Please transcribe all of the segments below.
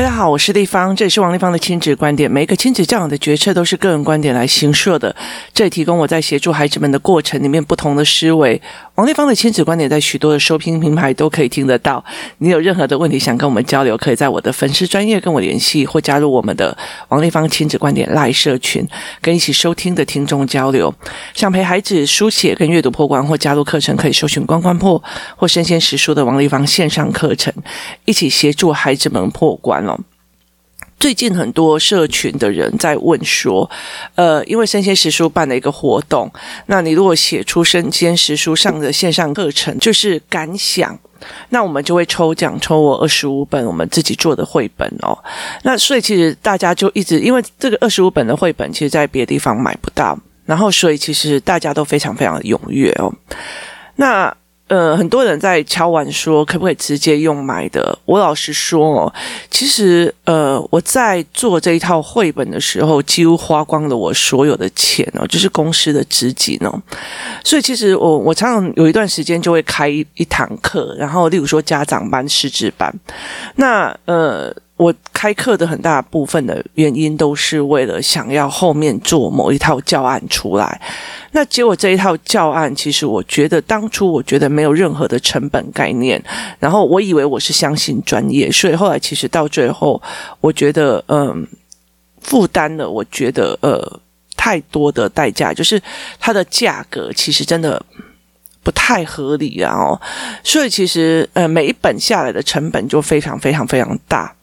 大家好，我是丽芳，这里是王丽芳的亲子观点。每一个亲子教养的决策都是个人观点来形设的，这里提供我在协助孩子们的过程里面不同的思维。王立芳的亲子观点在许多的收听平台都可以听得到。你有任何的问题想跟我们交流，可以在我的粉丝专业跟我联系，或加入我们的王立芳亲子观点赖社群，跟一起收听的听众交流。想陪孩子书写跟阅读破关，或加入课程，可以搜寻“关关破”或“身先实书”的王立芳线上课程，一起协助孩子们破关哦。最近很多社群的人在问说，呃，因为生鲜时书办了一个活动，那你如果写出生鲜时书上的线上课程，就是感想，那我们就会抽奖，抽我二十五本我们自己做的绘本哦。那所以其实大家就一直因为这个二十五本的绘本，其实在别的地方买不到，然后所以其实大家都非常非常踊跃哦。那。呃，很多人在敲碗说，可不可以直接用买的？我老实说，其实呃，我在做这一套绘本的时候，几乎花光了我所有的钱哦，就是公司的资金哦。所以其实我我常常有一段时间就会开一一堂课，然后例如说家长班、师资班，那呃。我开课的很大部分的原因都是为了想要后面做某一套教案出来，那结果这一套教案，其实我觉得当初我觉得没有任何的成本概念，然后我以为我是相信专业，所以后来其实到最后，我觉得嗯，负担了，我觉得呃太多的代价，就是它的价格其实真的不太合理啊哦，所以其实呃每一本下来的成本就非常非常非常大。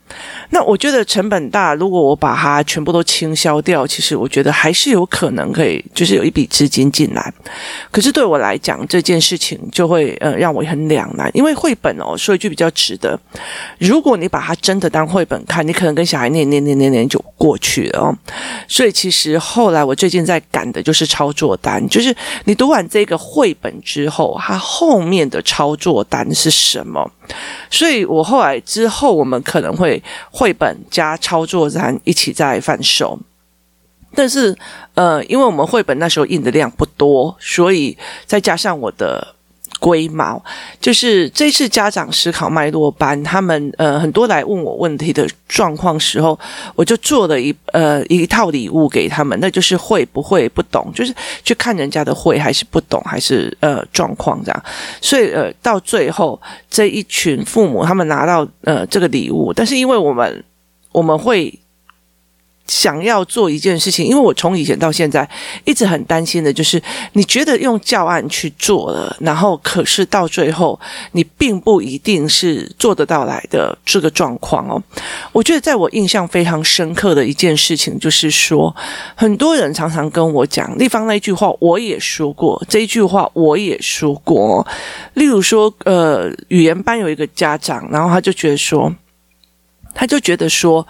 那我觉得成本大，如果我把它全部都清销掉，其实我觉得还是有可能可以，就是有一笔资金进来。可是对我来讲，这件事情就会呃让我很两难，因为绘本哦，说一句比较直的，如果你把它真的当绘本看，你可能跟小孩念念念念念就过去了哦。所以其实后来我最近在赶的就是操作单，就是你读完这个绘本之后，它后面的操作单是什么？所以我后来之后，我们可能会绘本加操作然一起在贩售，但是呃，因为我们绘本那时候印的量不多，所以再加上我的。龟毛，就是这次家长思考脉络班，他们呃很多来问我问题的状况时候，我就做了一呃一套礼物给他们，那就是会不会不懂，就是去看人家的会还是不懂还是呃状况这样，所以呃到最后这一群父母他们拿到呃这个礼物，但是因为我们我们会。想要做一件事情，因为我从以前到现在一直很担心的，就是你觉得用教案去做了，然后可是到最后你并不一定是做得到来的这个状况哦。我觉得在我印象非常深刻的一件事情，就是说很多人常常跟我讲，丽芳那一句话我也说过，这一句话我也说过。例如说，呃，语言班有一个家长，然后他就觉得说，他就觉得说。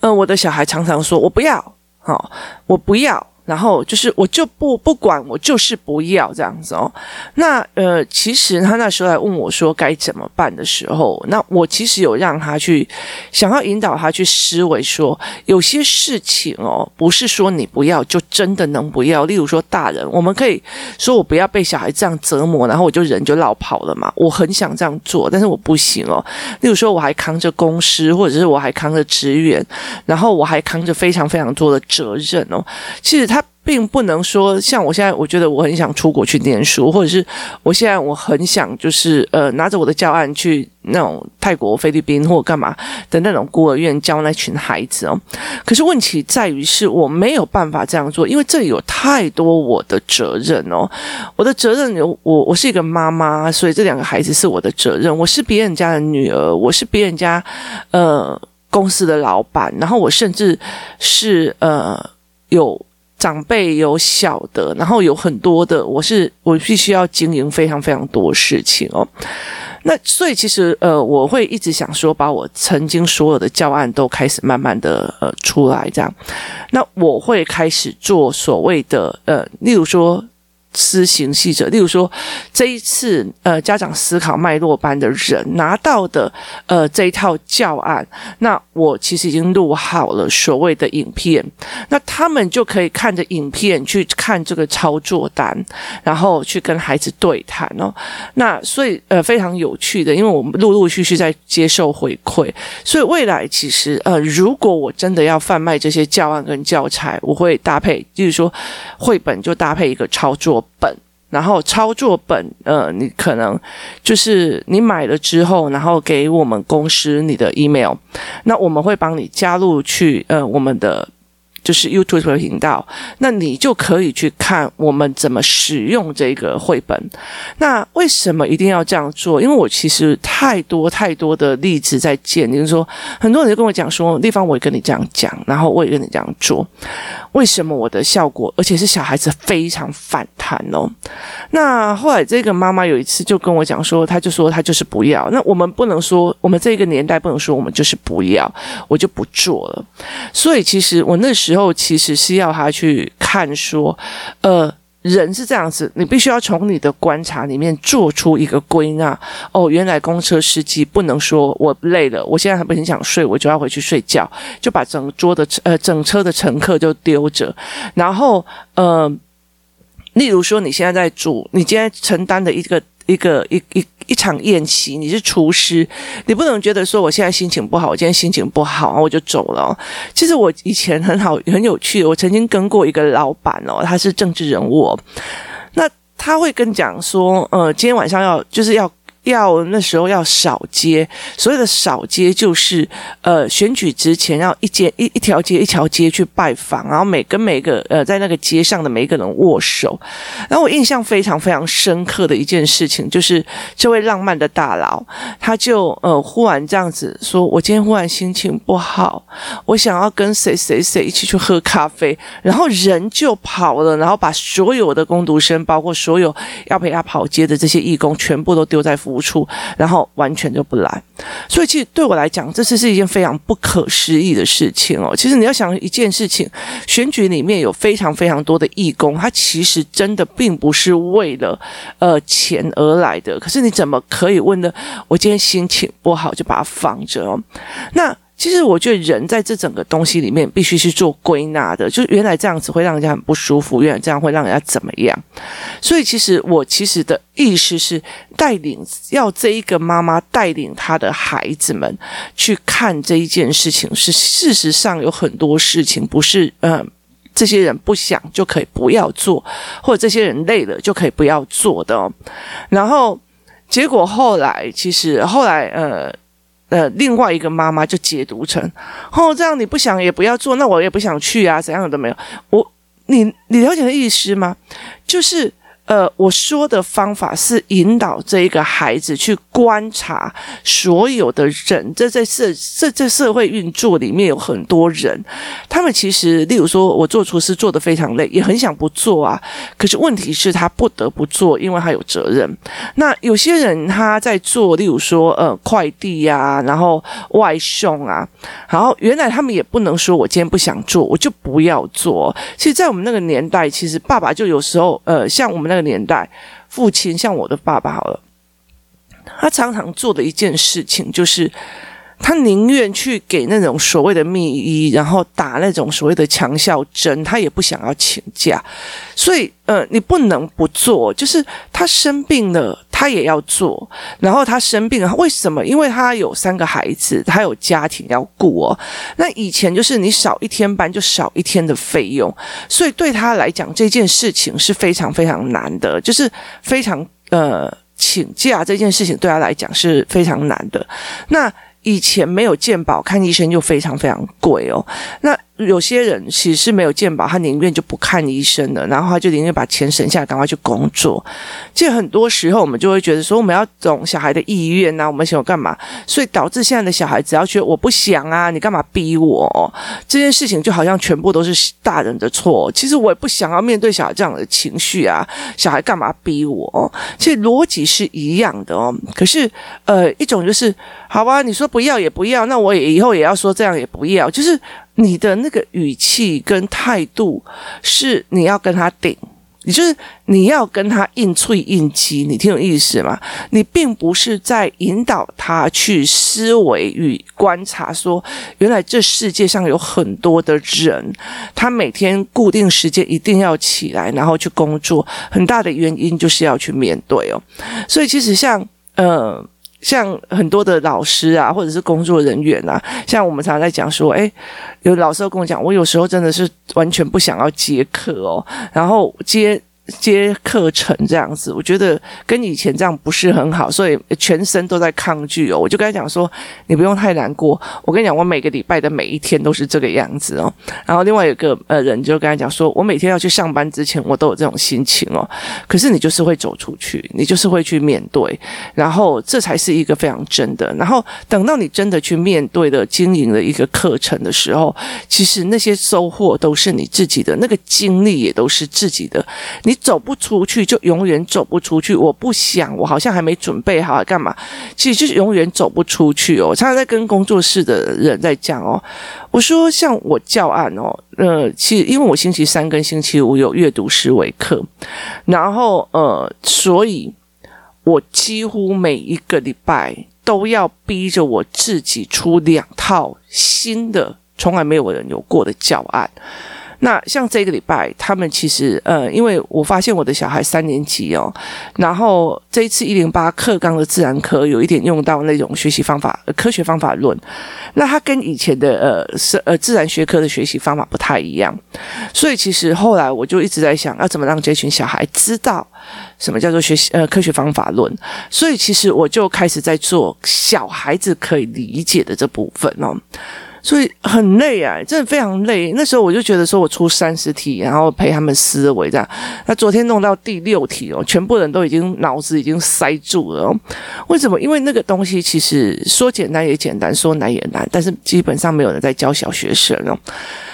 嗯，我的小孩常常说：“我不要，好，我不要。”然后就是，我就不不管，我就是不要这样子哦。那呃，其实他那时候来问我说该怎么办的时候，那我其实有让他去想要引导他去思维说，有些事情哦，不是说你不要就真的能不要。例如说，大人我们可以说我不要被小孩这样折磨，然后我就人就落跑了嘛。我很想这样做，但是我不行哦。例如说，我还扛着公司，或者是我还扛着职员，然后我还扛着非常非常多的责任哦。其实他。并不能说像我现在，我觉得我很想出国去念书，或者是我现在我很想就是呃拿着我的教案去那种泰国、菲律宾或干嘛的那种孤儿院教那群孩子哦。可是问题在于是我没有办法这样做，因为这里有太多我的责任哦。我的责任有我，我是一个妈妈，所以这两个孩子是我的责任。我是别人家的女儿，我是别人家呃公司的老板，然后我甚至是呃有。长辈有小的，然后有很多的，我是我必须要经营非常非常多事情哦。那所以其实呃，我会一直想说，把我曾经所有的教案都开始慢慢的呃出来这样。那我会开始做所谓的呃，例如说施行细则，例如说这一次呃家长思考脉络班的人拿到的呃这一套教案，那我其实已经录好了所谓的影片，那他们就可以看着影片去看这个操作单，然后去跟孩子对谈哦。那所以呃非常有趣的，因为我们陆陆续续在接受回馈，所以未来其实呃如果我真的要贩卖这些教案跟教材，我会搭配，就是说绘本就搭配一个操作本，然后操作本，呃，你可能就是你买了之后，然后给我们公司你的 email，那我们会帮你加入去，呃，我们的。就是 YouTube 频道，那你就可以去看我们怎么使用这个绘本。那为什么一定要这样做？因为我其实太多太多的例子在见，就是说很多人就跟我讲说，地方我也跟你这样讲，然后我也跟你这样做，为什么我的效果，而且是小孩子非常反弹哦？那后来这个妈妈有一次就跟我讲说，她就说她就是不要。那我们不能说，我们这个年代不能说我们就是不要，我就不做了。所以其实我那时时候。其实是要他去看说，呃，人是这样子，你必须要从你的观察里面做出一个归纳。哦，原来公车司机不能说我累了，我现在还不很想睡，我就要回去睡觉，就把整桌的呃整车的乘客就丢着。然后呃，例如说你现在在煮，你今天承担的一个一个一一。一场宴席，你是厨师，你不能觉得说我现在心情不好，我今天心情不好，然后我就走了。其实我以前很好，很有趣，我曾经跟过一个老板哦，他是政治人物，那他会跟讲说，呃，今天晚上要就是要。要那时候要扫街，所谓的扫街就是呃选举之前要一街一一条街一条街去拜访，然后每跟每个呃在那个街上的每一个人握手。然后我印象非常非常深刻的一件事情，就是这位浪漫的大佬，他就呃忽然这样子说：“我今天忽然心情不好，我想要跟谁谁谁一起去喝咖啡。”然后人就跑了，然后把所有的工读生，包括所有要陪他跑街的这些义工，全部都丢在服务出，然后完全就不来，所以其实对我来讲，这次是一件非常不可思议的事情哦。其实你要想一件事情，选举里面有非常非常多的义工，他其实真的并不是为了呃钱而来的。可是你怎么可以问呢？我今天心情不好，就把它放着哦。那。其实我觉得人在这整个东西里面必须是做归纳的，就是原来这样子会让人家很不舒服，原来这样会让人家怎么样？所以其实我其实的意思是带领，要这一个妈妈带领她的孩子们去看这一件事情，是事实上有很多事情不是呃这些人不想就可以不要做，或者这些人累了就可以不要做的哦。然后结果后来其实后来呃。呃，另外一个妈妈就解读成，哦，这样你不想也不要做，那我也不想去啊，怎样都没有。我，你，你了解的意思吗？就是。呃，我说的方法是引导这一个孩子去观察所有的人，这在社这这社会运作里面有很多人，他们其实，例如说，我做厨师做的非常累，也很想不做啊，可是问题是他不得不做，因为他有责任。那有些人他在做，例如说，呃，快递呀，然后外送啊，然后原来他们也不能说我今天不想做，我就不要做。其实，在我们那个年代，其实爸爸就有时候，呃，像我们那。个年代，父亲像我的爸爸好了，他常常做的一件事情就是，他宁愿去给那种所谓的秘医，然后打那种所谓的强效针，他也不想要请假。所以，呃，你不能不做，就是他生病了。他也要做，然后他生病了，为什么？因为他有三个孩子，他有家庭要顾哦。那以前就是你少一天班就少一天的费用，所以对他来讲这件事情是非常非常难的，就是非常呃请假这件事情对他来讲是非常难的。那以前没有健保，看医生就非常非常贵哦。那有些人其实是没有健保，他宁愿就不看医生了，然后他就宁愿把钱省下来，赶快去工作。其实很多时候我们就会觉得说，我们要懂小孩的意愿呐，我们想要干嘛？所以导致现在的小孩只要觉得我不想啊，你干嘛逼我？这件事情就好像全部都是大人的错。其实我也不想要面对小孩这样的情绪啊，小孩干嘛逼我？其实逻辑是一样的哦。可是呃，一种就是好吧，你说不要也不要，那我也以后也要说这样也不要，就是。你的那个语气跟态度是你要跟他顶，你就是你要跟他硬脆应激，你听有意思吗？你并不是在引导他去思维与观察，说原来这世界上有很多的人，他每天固定时间一定要起来，然后去工作，很大的原因就是要去面对哦。所以其实像呃。像很多的老师啊，或者是工作人员啊，像我们常常在讲说，诶，有老师跟我讲，我有时候真的是完全不想要接课哦，然后接。接课程这样子，我觉得跟以前这样不是很好，所以全身都在抗拒哦。我就跟他讲说，你不用太难过。我跟你讲，我每个礼拜的每一天都是这个样子哦。然后另外有个呃人就跟他讲说，我每天要去上班之前，我都有这种心情哦。可是你就是会走出去，你就是会去面对，然后这才是一个非常真的。然后等到你真的去面对的经营的一个课程的时候，其实那些收获都是你自己的，那个经历也都是自己的。你。走不出去，就永远走不出去。我不想，我好像还没准备好干嘛？其实就是永远走不出去哦。常常在跟工作室的人在讲哦，我说像我教案哦，呃，其实因为我星期三跟星期五有阅读思维课，然后呃，所以我几乎每一个礼拜都要逼着我自己出两套新的，从来没有人有过的教案。那像这个礼拜，他们其实呃，因为我发现我的小孩三年级哦，然后这一次一零八课纲的自然科有一点用到那种学习方法，科学方法论，那它跟以前的呃是呃自然学科的学习方法不太一样，所以其实后来我就一直在想，要怎么让这群小孩知道什么叫做学习呃科学方法论，所以其实我就开始在做小孩子可以理解的这部分哦。所以很累啊，真的非常累。那时候我就觉得说，我出三十题，然后陪他们思维这样。那昨天弄到第六题哦，全部人都已经脑子已经塞住了。为什么？因为那个东西其实说简单也简单，说难也难，但是基本上没有人在教小学生哦。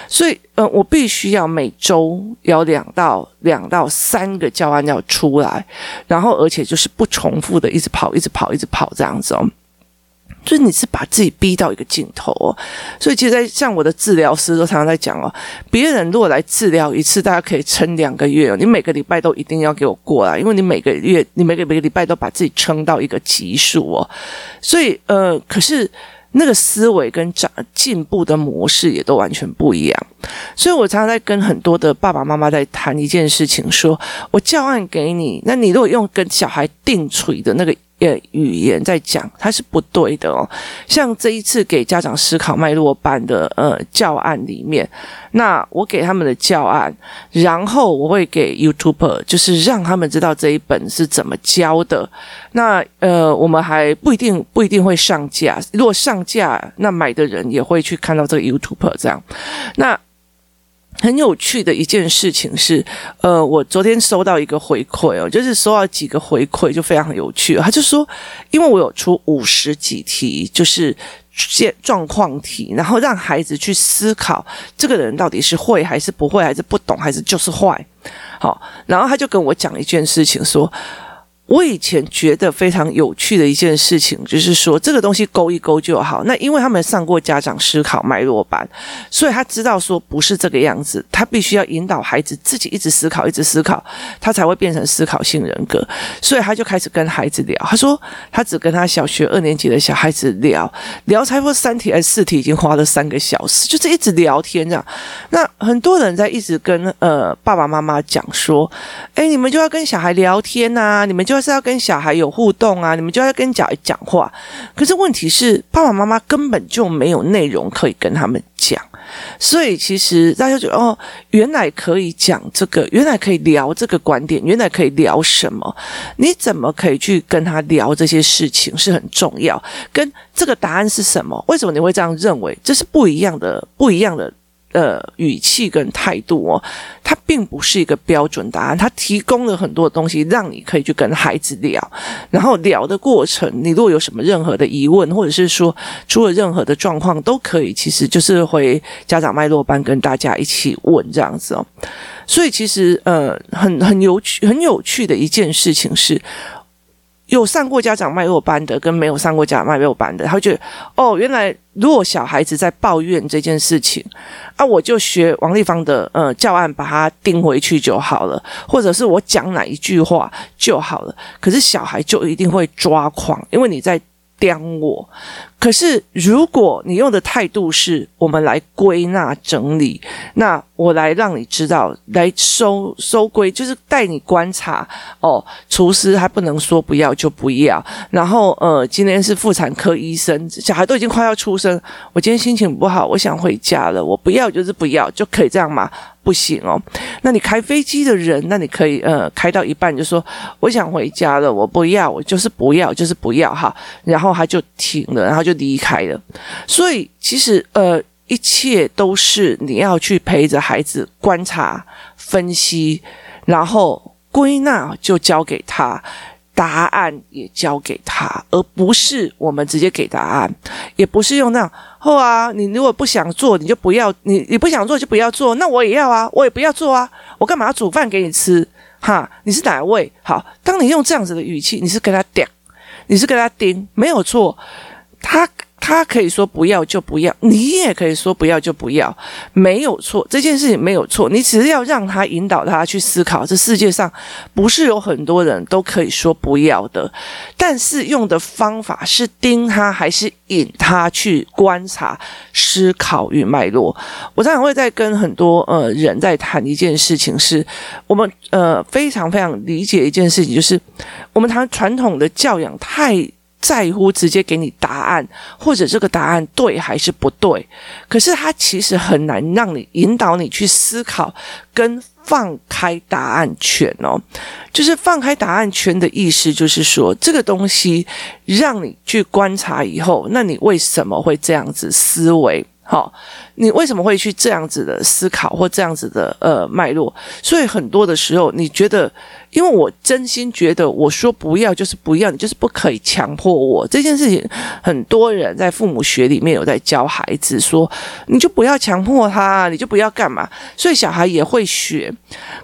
所以，呃，我必须要每周有两到两到三个教案要出来，然后而且就是不重复的，一直跑，一直跑，一直跑这样子哦。就是你是把自己逼到一个尽头哦，所以其实在像我的治疗师都常常在讲哦，别人如果来治疗一次，大家可以撑两个月哦，你每个礼拜都一定要给我过来，因为你每个月你每个每个礼拜都把自己撑到一个级数哦，所以呃，可是那个思维跟长进步的模式也都完全不一样，所以我常常在跟很多的爸爸妈妈在谈一件事情，说我教案给你，那你如果用跟小孩定锤的那个。呃，语言在讲，它是不对的哦。像这一次给家长思考脉络班的呃教案里面，那我给他们的教案，然后我会给 YouTuber，就是让他们知道这一本是怎么教的。那呃，我们还不一定不一定会上架，如果上架，那买的人也会去看到这个 YouTuber 这样。那。很有趣的一件事情是，呃，我昨天收到一个回馈哦，就是收到几个回馈，就非常有趣。他就说，因为我有出五十几题，就是现状况题，然后让孩子去思考，这个人到底是会还是不会，还是不懂，还是就是坏。好，然后他就跟我讲一件事情，说。我以前觉得非常有趣的一件事情，就是说这个东西勾一勾就好。那因为他们上过家长思考脉络班，所以他知道说不是这个样子，他必须要引导孩子自己一直思考，一直思考，他才会变成思考性人格。所以他就开始跟孩子聊，他说他只跟他小学二年级的小孩子聊聊，差不多三题还是四题，已经花了三个小时，就是一直聊天这样。那很多人在一直跟呃爸爸妈妈讲说，哎，你们就要跟小孩聊天呐，你们就。就是要跟小孩有互动啊，你们就要跟小孩讲话。可是问题是，爸爸妈妈根本就没有内容可以跟他们讲，所以其实大家觉得哦，原来可以讲这个，原来可以聊这个观点，原来可以聊什么？你怎么可以去跟他聊这些事情是很重要。跟这个答案是什么？为什么你会这样认为？这是不一样的，不一样的。呃，语气跟态度哦，它并不是一个标准答案，它提供了很多东西，让你可以去跟孩子聊，然后聊的过程，你如果有什么任何的疑问，或者是说出了任何的状况，都可以，其实就是回家长脉络班跟大家一起问这样子哦。所以其实呃，很很有趣，很有趣的一件事情是，有上过家长脉络班的，跟没有上过家长脉络班的，他会觉得哦，原来如果小孩子在抱怨这件事情，啊，我就学王立芳的呃教案，把它钉回去就好了，或者是我讲哪一句话就好了。可是小孩就一定会抓狂，因为你在。刁我，可是如果你用的态度是我们来归纳整理，那我来让你知道，来收收归，就是带你观察哦。厨师还不能说不要就不要，然后呃，今天是妇产科医生，小孩都已经快要出生，我今天心情不好，我想回家了，我不要就是不要，就可以这样吗？不行哦，那你开飞机的人，那你可以呃开到一半就说我想回家了，我不要，我就是不要，就是不要哈，然后他就停了，然后就离开了。所以其实呃一切都是你要去陪着孩子观察、分析，然后归纳就交给他。答案也交给他，而不是我们直接给答案，也不是用那样。后啊，你如果不想做，你就不要，你你不想做就不要做。那我也要啊，我也不要做啊，我干嘛要煮饭给你吃？哈，你是哪位？好，当你用这样子的语气，你是跟他讲，你是跟他盯，没有错，他。他可以说不要就不要，你也可以说不要就不要，没有错，这件事情没有错。你只是要让他引导他去思考，这世界上不是有很多人都可以说不要的，但是用的方法是盯他还是引他去观察、思考与脉络。我常常会在跟很多呃人在谈一件事情是，是我们呃非常非常理解一件事情，就是我们谈传统的教养太。在乎直接给你答案，或者这个答案对还是不对，可是他其实很难让你引导你去思考跟放开答案权哦。就是放开答案圈的意思，就是说这个东西让你去观察以后，那你为什么会这样子思维？好，你为什么会去这样子的思考或这样子的呃脉络？所以很多的时候，你觉得，因为我真心觉得，我说不要就是不要，你就是不可以强迫我这件事情。很多人在父母学里面有在教孩子说，你就不要强迫他，你就不要干嘛，所以小孩也会学。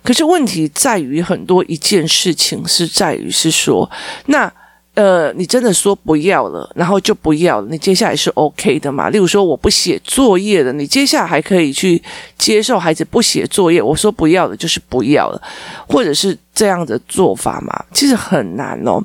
可是问题在于很多一件事情是在于是说那。呃，你真的说不要了，然后就不要了，你接下来是 OK 的嘛？例如说，我不写作业了，你接下来还可以去接受孩子不写作业。我说不要了，就是不要了，或者是。这样的做法嘛，其实很难哦。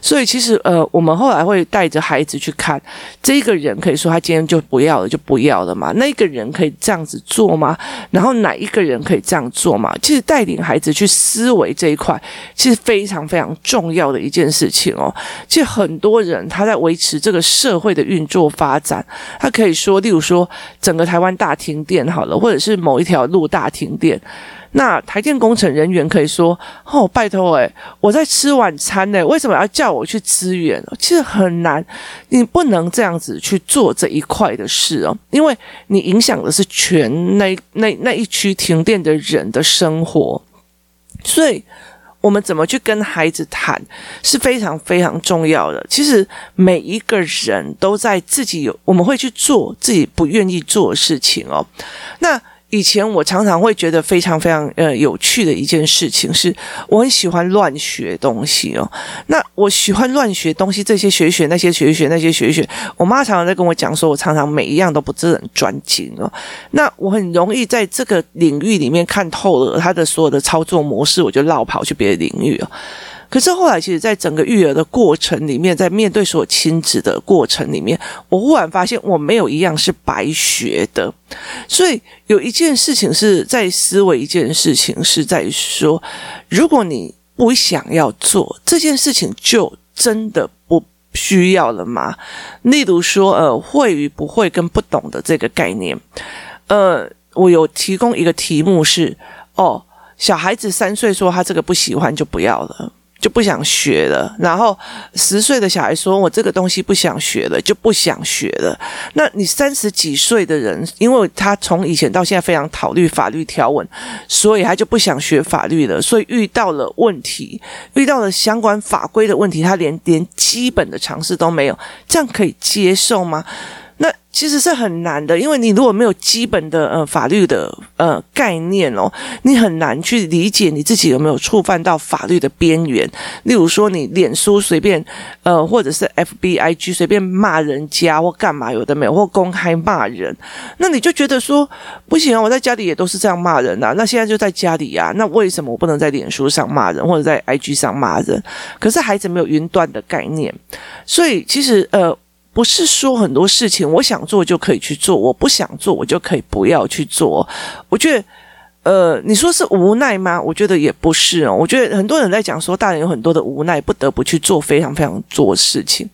所以其实呃，我们后来会带着孩子去看，这个人可以说他今天就不要了，就不要了嘛。那个人可以这样子做吗？然后哪一个人可以这样做吗？其实带领孩子去思维这一块，其实非常非常重要的一件事情哦。其实很多人他在维持这个社会的运作发展，他可以说，例如说整个台湾大停电好了，或者是某一条路大停电。那台电工程人员可以说：“哦，拜托，诶，我在吃晚餐呢，为什么要叫我去支援？其实很难，你不能这样子去做这一块的事哦，因为你影响的是全那那那一区停电的人的生活，所以我们怎么去跟孩子谈是非常非常重要的。其实每一个人都在自己有，我们会去做自己不愿意做的事情哦。那。以前我常常会觉得非常非常呃有趣的一件事情是，我很喜欢乱学东西哦。那我喜欢乱学东西，这些学一学，那些学一学，那些学一学。我妈常常在跟我讲说，我常常每一样都不是很专精哦。那我很容易在这个领域里面看透了他的所有的操作模式，我就落跑去别的领域哦。可是后来，其实，在整个育儿的过程里面，在面对所有亲子的过程里面，我忽然发现，我没有一样是白学的。所以，有一件事情是在思维，一件事情是在说，如果你不想要做这件事情，就真的不需要了吗？例如说，呃，会与不会跟不懂的这个概念，呃，我有提供一个题目是：哦，小孩子三岁说他这个不喜欢，就不要了。就不想学了，然后十岁的小孩说：“我这个东西不想学了，就不想学了。”那你三十几岁的人，因为他从以前到现在非常讨虑法律条文，所以他就不想学法律了。所以遇到了问题，遇到了相关法规的问题，他连连基本的常识都没有，这样可以接受吗？其实是很难的，因为你如果没有基本的呃法律的呃概念哦，你很难去理解你自己有没有触犯到法律的边缘。例如说，你脸书随便呃，或者是 FBIG 随便骂人家或干嘛，有的没有，或公开骂人，那你就觉得说不行啊，我在家里也都是这样骂人啊，那现在就在家里啊，那为什么我不能在脸书上骂人或者在 IG 上骂人？可是孩子没有云端的概念，所以其实呃。不是说很多事情我想做就可以去做，我不想做我就可以不要去做。我觉得，呃，你说是无奈吗？我觉得也不是哦。我觉得很多人在讲说，大人有很多的无奈，不得不去做非常非常多事情。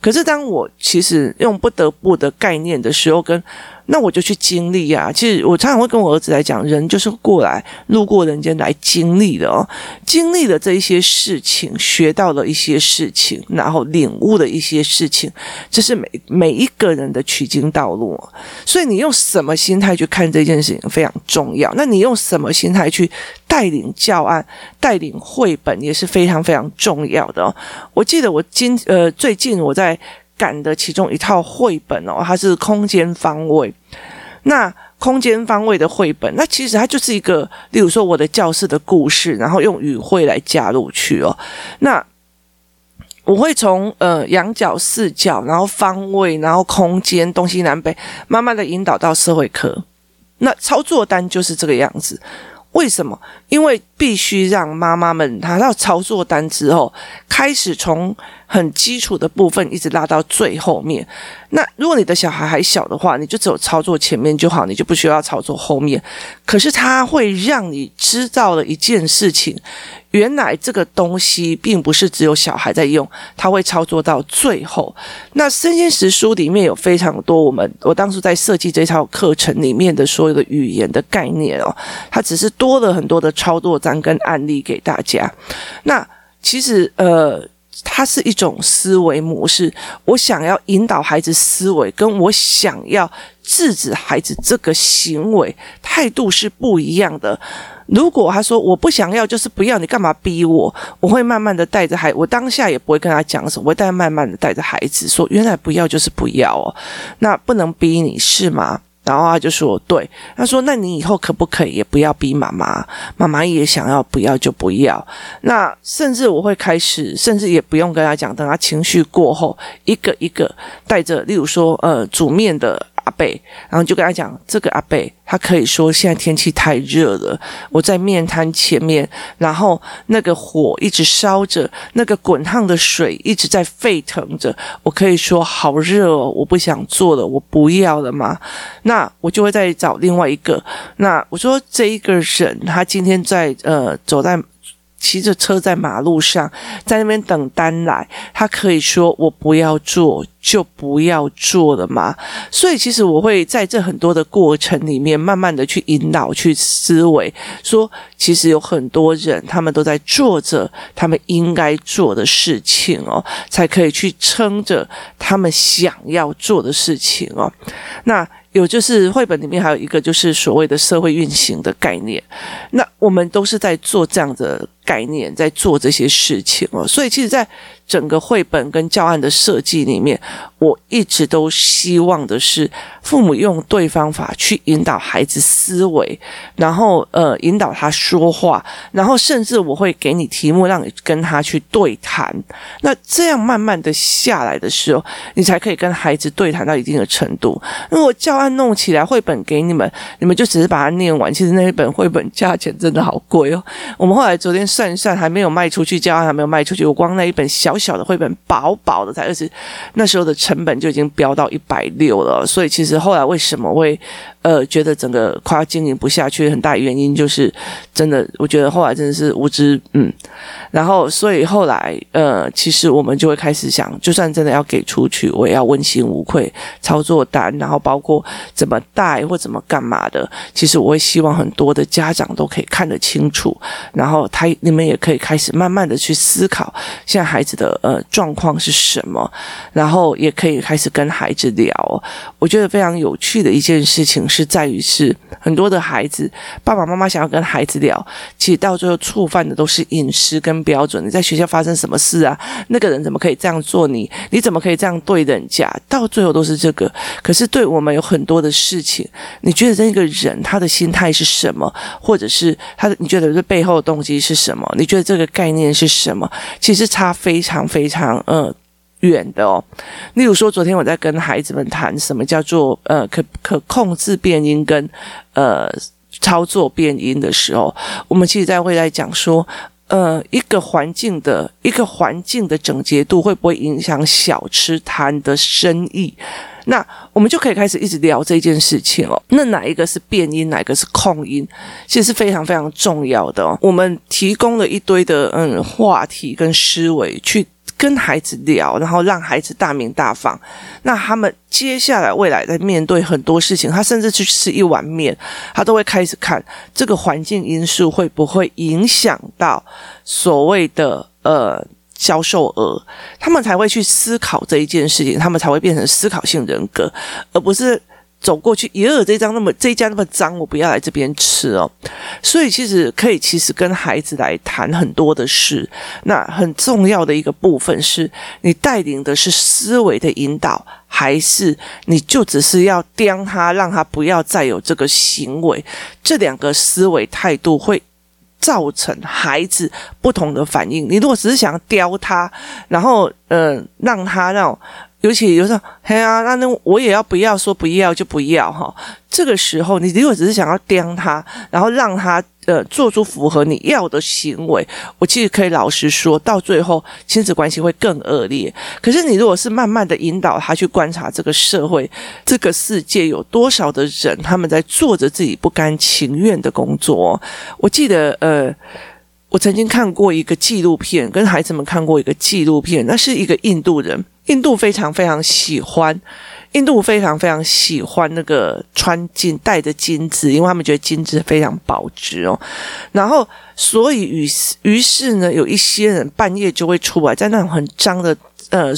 可是当我其实用不得不的概念的时候，跟那我就去经历啊。其实我常常会跟我儿子来讲，人就是过来路过人间来经历的哦，经历了这一些事情，学到了一些事情，然后领悟了一些事情，这是每每一个人的取经道路。所以你用什么心态去看这件事情非常重要。那你用什么心态去带领教案、带领绘本也是非常非常重要的哦。我记得我今呃最近我在。赶的其中一套绘本哦，它是空间方位。那空间方位的绘本，那其实它就是一个，例如说我的教室的故事，然后用语汇来加入去哦。那我会从呃仰角、视角，然后方位，然后空间东西南北，慢慢的引导到社会科。那操作单就是这个样子。为什么？因为必须让妈妈们拿到操作单之后，开始从很基础的部分一直拉到最后面。那如果你的小孩还小的话，你就只有操作前面就好，你就不需要操作后面。可是它会让你知道了一件事情。原来这个东西并不是只有小孩在用，他会操作到最后。那生鲜时书里面有非常多我们我当初在设计这套课程里面的所有的语言的概念哦，它只是多了很多的操作章跟案例给大家。那其实呃。它是一种思维模式，我想要引导孩子思维，跟我想要制止孩子这个行为态度是不一样的。如果他说我不想要，就是不要，你干嘛逼我？我会慢慢的带着孩，我当下也不会跟他讲什么，我会带慢慢的带着孩子说，原来不要就是不要哦，那不能逼你是吗？然后他就说：“对，他说，那你以后可不可以也不要逼妈妈？妈妈也想要不要就不要。那甚至我会开始，甚至也不用跟他讲，等他情绪过后，一个一个带着，例如说，呃，煮面的。”阿贝，然后就跟他讲，这个阿贝他可以说现在天气太热了，我在面摊前面，然后那个火一直烧着，那个滚烫的水一直在沸腾着，我可以说好热哦，我不想做了，我不要了嘛。那我就会再找另外一个，那我说这一个人他今天在呃走在。骑着车在马路上，在那边等单来，他可以说我不要做就不要做了吗？所以其实我会在这很多的过程里面，慢慢的去引导、去思维，说其实有很多人他们都在做着他们应该做的事情哦，才可以去撑着他们想要做的事情哦。那。有就是绘本里面还有一个就是所谓的社会运行的概念，那我们都是在做这样的概念，在做这些事情哦，所以其实，在整个绘本跟教案的设计里面，我一直都希望的是父母用对方法去引导孩子思维，然后呃引导他说话，然后甚至我会给你题目让你跟他去对谈。那这样慢慢的下来的时候，你才可以跟孩子对谈到一定的程度。如果教案弄起来，绘本给你们，你们就只是把它念完，其实那一本绘本价钱真的好贵哦。我们后来昨天算一算，还没有卖出去，教案还没有卖出去，我光那一本小。小小的绘本，薄薄的，才二十，那时候的成本就已经飙到一百六了。所以其实后来为什么会呃觉得整个快要经营不下去，很大原因就是真的，我觉得后来真的是无知，嗯。然后所以后来呃，其实我们就会开始想，就算真的要给出去，我也要问心无愧，操作单，然后包括怎么带或怎么干嘛的。其实我会希望很多的家长都可以看得清楚，然后他你们也可以开始慢慢的去思考，现在孩子的。呃状况是什么，然后也可以开始跟孩子聊。我觉得非常有趣的一件事情是在于是很多的孩子爸爸妈妈想要跟孩子聊，其实到最后触犯的都是隐私跟标准。你在学校发生什么事啊？那个人怎么可以这样做你？你怎么可以这样对人家？到最后都是这个。可是对我们有很多的事情，你觉得这个人他的心态是什么？或者是他的你觉得这背后的动机是什么？你觉得这个概念是什么？其实差非常非常呃远的哦。例如说，昨天我在跟孩子们谈什么叫做呃可可控制变音跟呃操作变音的时候，我们其实在会来讲说，呃一个环境的一个环境的整洁度会不会影响小吃摊的生意？那我们就可以开始一直聊这件事情哦。那哪一个是变音，哪一个是控音，其实是非常非常重要的哦。我们提供了一堆的嗯话题跟思维去跟孩子聊，然后让孩子大名大放。那他们接下来未来在面对很多事情，他甚至去吃一碗面，他都会开始看这个环境因素会不会影响到所谓的呃。销售额，他们才会去思考这一件事情，他们才会变成思考性人格，而不是走过去，也有，这张那么这家那么脏，我不要来这边吃哦。所以其实可以，其实跟孩子来谈很多的事。那很重要的一个部分是你带领的是思维的引导，还是你就只是要刁他，让他不要再有这个行为？这两个思维态度会。造成孩子不同的反应。你如果只是想要刁他，然后呃让他那种，尤其有时候，嘿啊，那那我也要不要说不要就不要哈。这个时候，你如果只是想要刁他，然后让他。呃，做出符合你要的行为，我其实可以老实说，到最后亲子关系会更恶劣。可是你如果是慢慢的引导他去观察这个社会、这个世界有多少的人，他们在做着自己不甘情愿的工作。我记得，呃，我曾经看过一个纪录片，跟孩子们看过一个纪录片，那是一个印度人，印度非常非常喜欢。印度非常非常喜欢那个穿金戴的金子，因为他们觉得金子非常保值哦。然后，所以于于是呢，有一些人半夜就会出来，在那种很脏的呃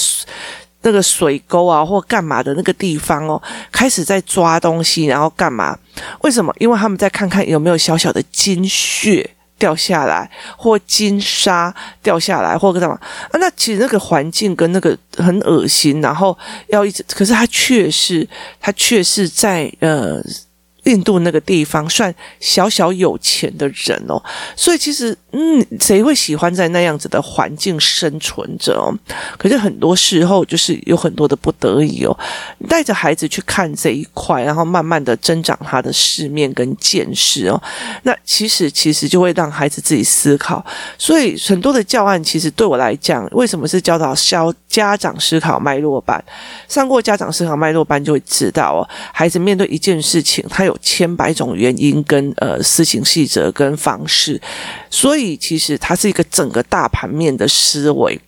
那个水沟啊或干嘛的那个地方哦，开始在抓东西，然后干嘛？为什么？因为他们在看看有没有小小的金屑。掉下来，或金沙掉下来，或干嘛啊？那其实那个环境跟那个很恶心，然后要一直，可是他却是，他却是在呃。印度那个地方算小小有钱的人哦，所以其实嗯，谁会喜欢在那样子的环境生存着哦？可是很多时候就是有很多的不得已哦，带着孩子去看这一块，然后慢慢的增长他的世面跟见识哦。那其实其实就会让孩子自己思考。所以很多的教案其实对我来讲，为什么是教导教家长思考脉络班？上过家长思考脉络班就会知道哦，孩子面对一件事情，他有。千百种原因跟呃事情细则跟方式，所以其实它是一个整个大盘面的思维。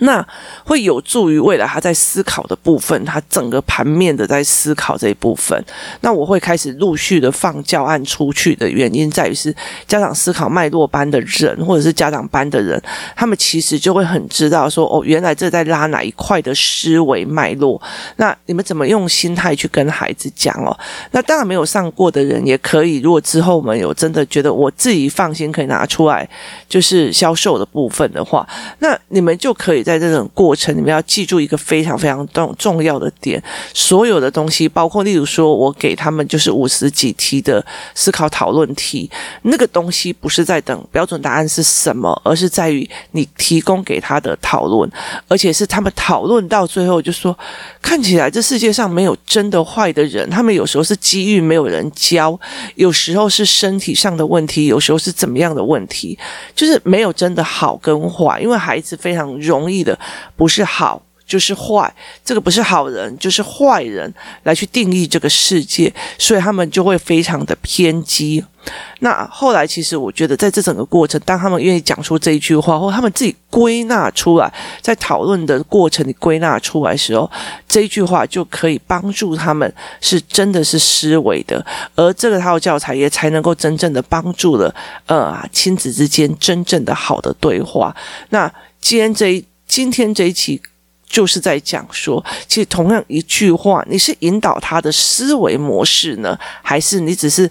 那会有助于未来他在思考的部分，他整个盘面的在思考这一部分。那我会开始陆续的放教案出去的原因，在于是家长思考脉络班的人，或者是家长班的人，他们其实就会很知道说，哦，原来这在拉哪一块的思维脉络。那你们怎么用心态去跟孩子讲哦？那当然没有上过的人也可以，如果之后我们有真的觉得我自己放心可以拿出来，就是销售的部分的话，那你们就可以。在在这种过程，你们要记住一个非常非常重重要的点：所有的东西，包括例如说，我给他们就是五十几题的思考讨论题，那个东西不是在等标准答案是什么，而是在于你提供给他的讨论，而且是他们讨论到最后就说，看起来这世界上没有真的坏的人，他们有时候是机遇没有人教，有时候是身体上的问题，有时候是怎么样的问题，就是没有真的好跟坏，因为孩子非常容易。的不是好就是坏，这个不是好人就是坏人来去定义这个世界，所以他们就会非常的偏激。那后来其实我觉得，在这整个过程，当他们愿意讲出这一句话，或他们自己归纳出来，在讨论的过程里归纳出来时候，这一句话就可以帮助他们是真的是思维的，而这个套教材也才能够真正的帮助了呃亲子之间真正的好的对话。那。今天这一今天这一期就是在讲说，其实同样一句话，你是引导他的思维模式呢，还是你只是？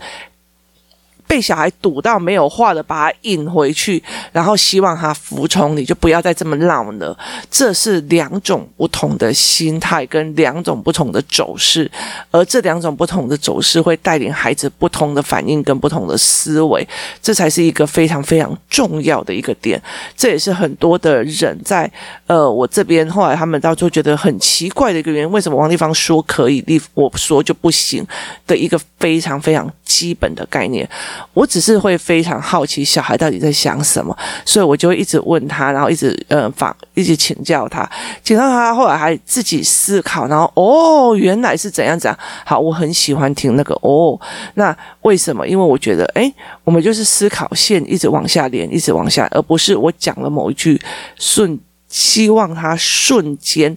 被小孩堵到没有话的，把他引回去，然后希望他服从你，就不要再这么闹了。这是两种不同的心态跟两种不同的走势，而这两种不同的走势会带领孩子不同的反应跟不同的思维，这才是一个非常非常重要的一个点。这也是很多的人在呃我这边后来他们到最后觉得很奇怪的一个原因，为什么王立芳说可以，立我说就不行的一个非常非常基本的概念。我只是会非常好奇小孩到底在想什么，所以我就会一直问他，然后一直呃访，一直请教他，请教他，后来还自己思考，然后哦，原来是怎样怎样。好，我很喜欢听那个哦，那为什么？因为我觉得，诶，我们就是思考线一直往下连，一直往下，而不是我讲了某一句瞬，希望他瞬间。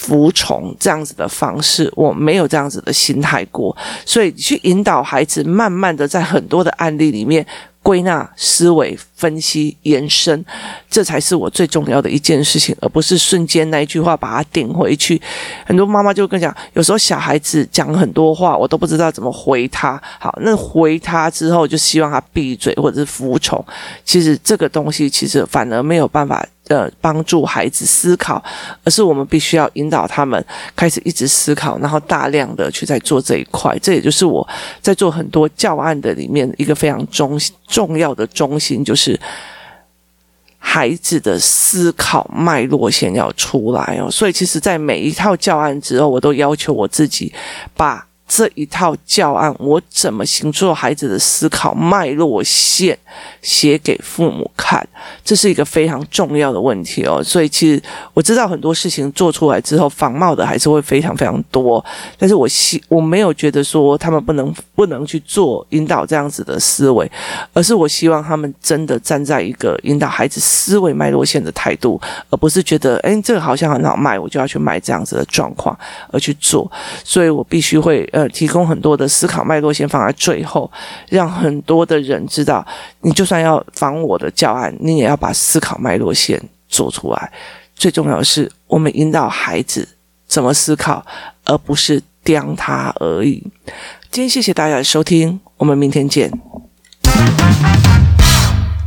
服从这样子的方式，我没有这样子的心态过，所以去引导孩子，慢慢的在很多的案例里面归纳、思维、分析、延伸，这才是我最重要的一件事情，而不是瞬间那一句话把它顶回去。很多妈妈就跟讲，有时候小孩子讲很多话，我都不知道怎么回他。好，那回他之后，就希望他闭嘴或者是服从。其实这个东西，其实反而没有办法。呃，帮助孩子思考，而是我们必须要引导他们开始一直思考，然后大量的去在做这一块。这也就是我在做很多教案的里面一个非常中重要的中心，就是孩子的思考脉络先要出来哦。所以，其实，在每一套教案之后，我都要求我自己把。这一套教案，我怎么形塑孩子的思考脉络线，写给父母看，这是一个非常重要的问题哦。所以其实我知道很多事情做出来之后，仿冒的还是会非常非常多。但是我希我没有觉得说他们不能不能去做引导这样子的思维，而是我希望他们真的站在一个引导孩子思维脉络线的态度，而不是觉得哎，这个好像很好卖，我就要去卖这样子的状况而去做。所以我必须会。提供很多的思考脉络，线放在最后，让很多的人知道，你就算要防我的教案，你也要把思考脉络线做出来。最重要的是，我们引导孩子怎么思考，而不是刁他而已。今天谢谢大家的收听，我们明天见。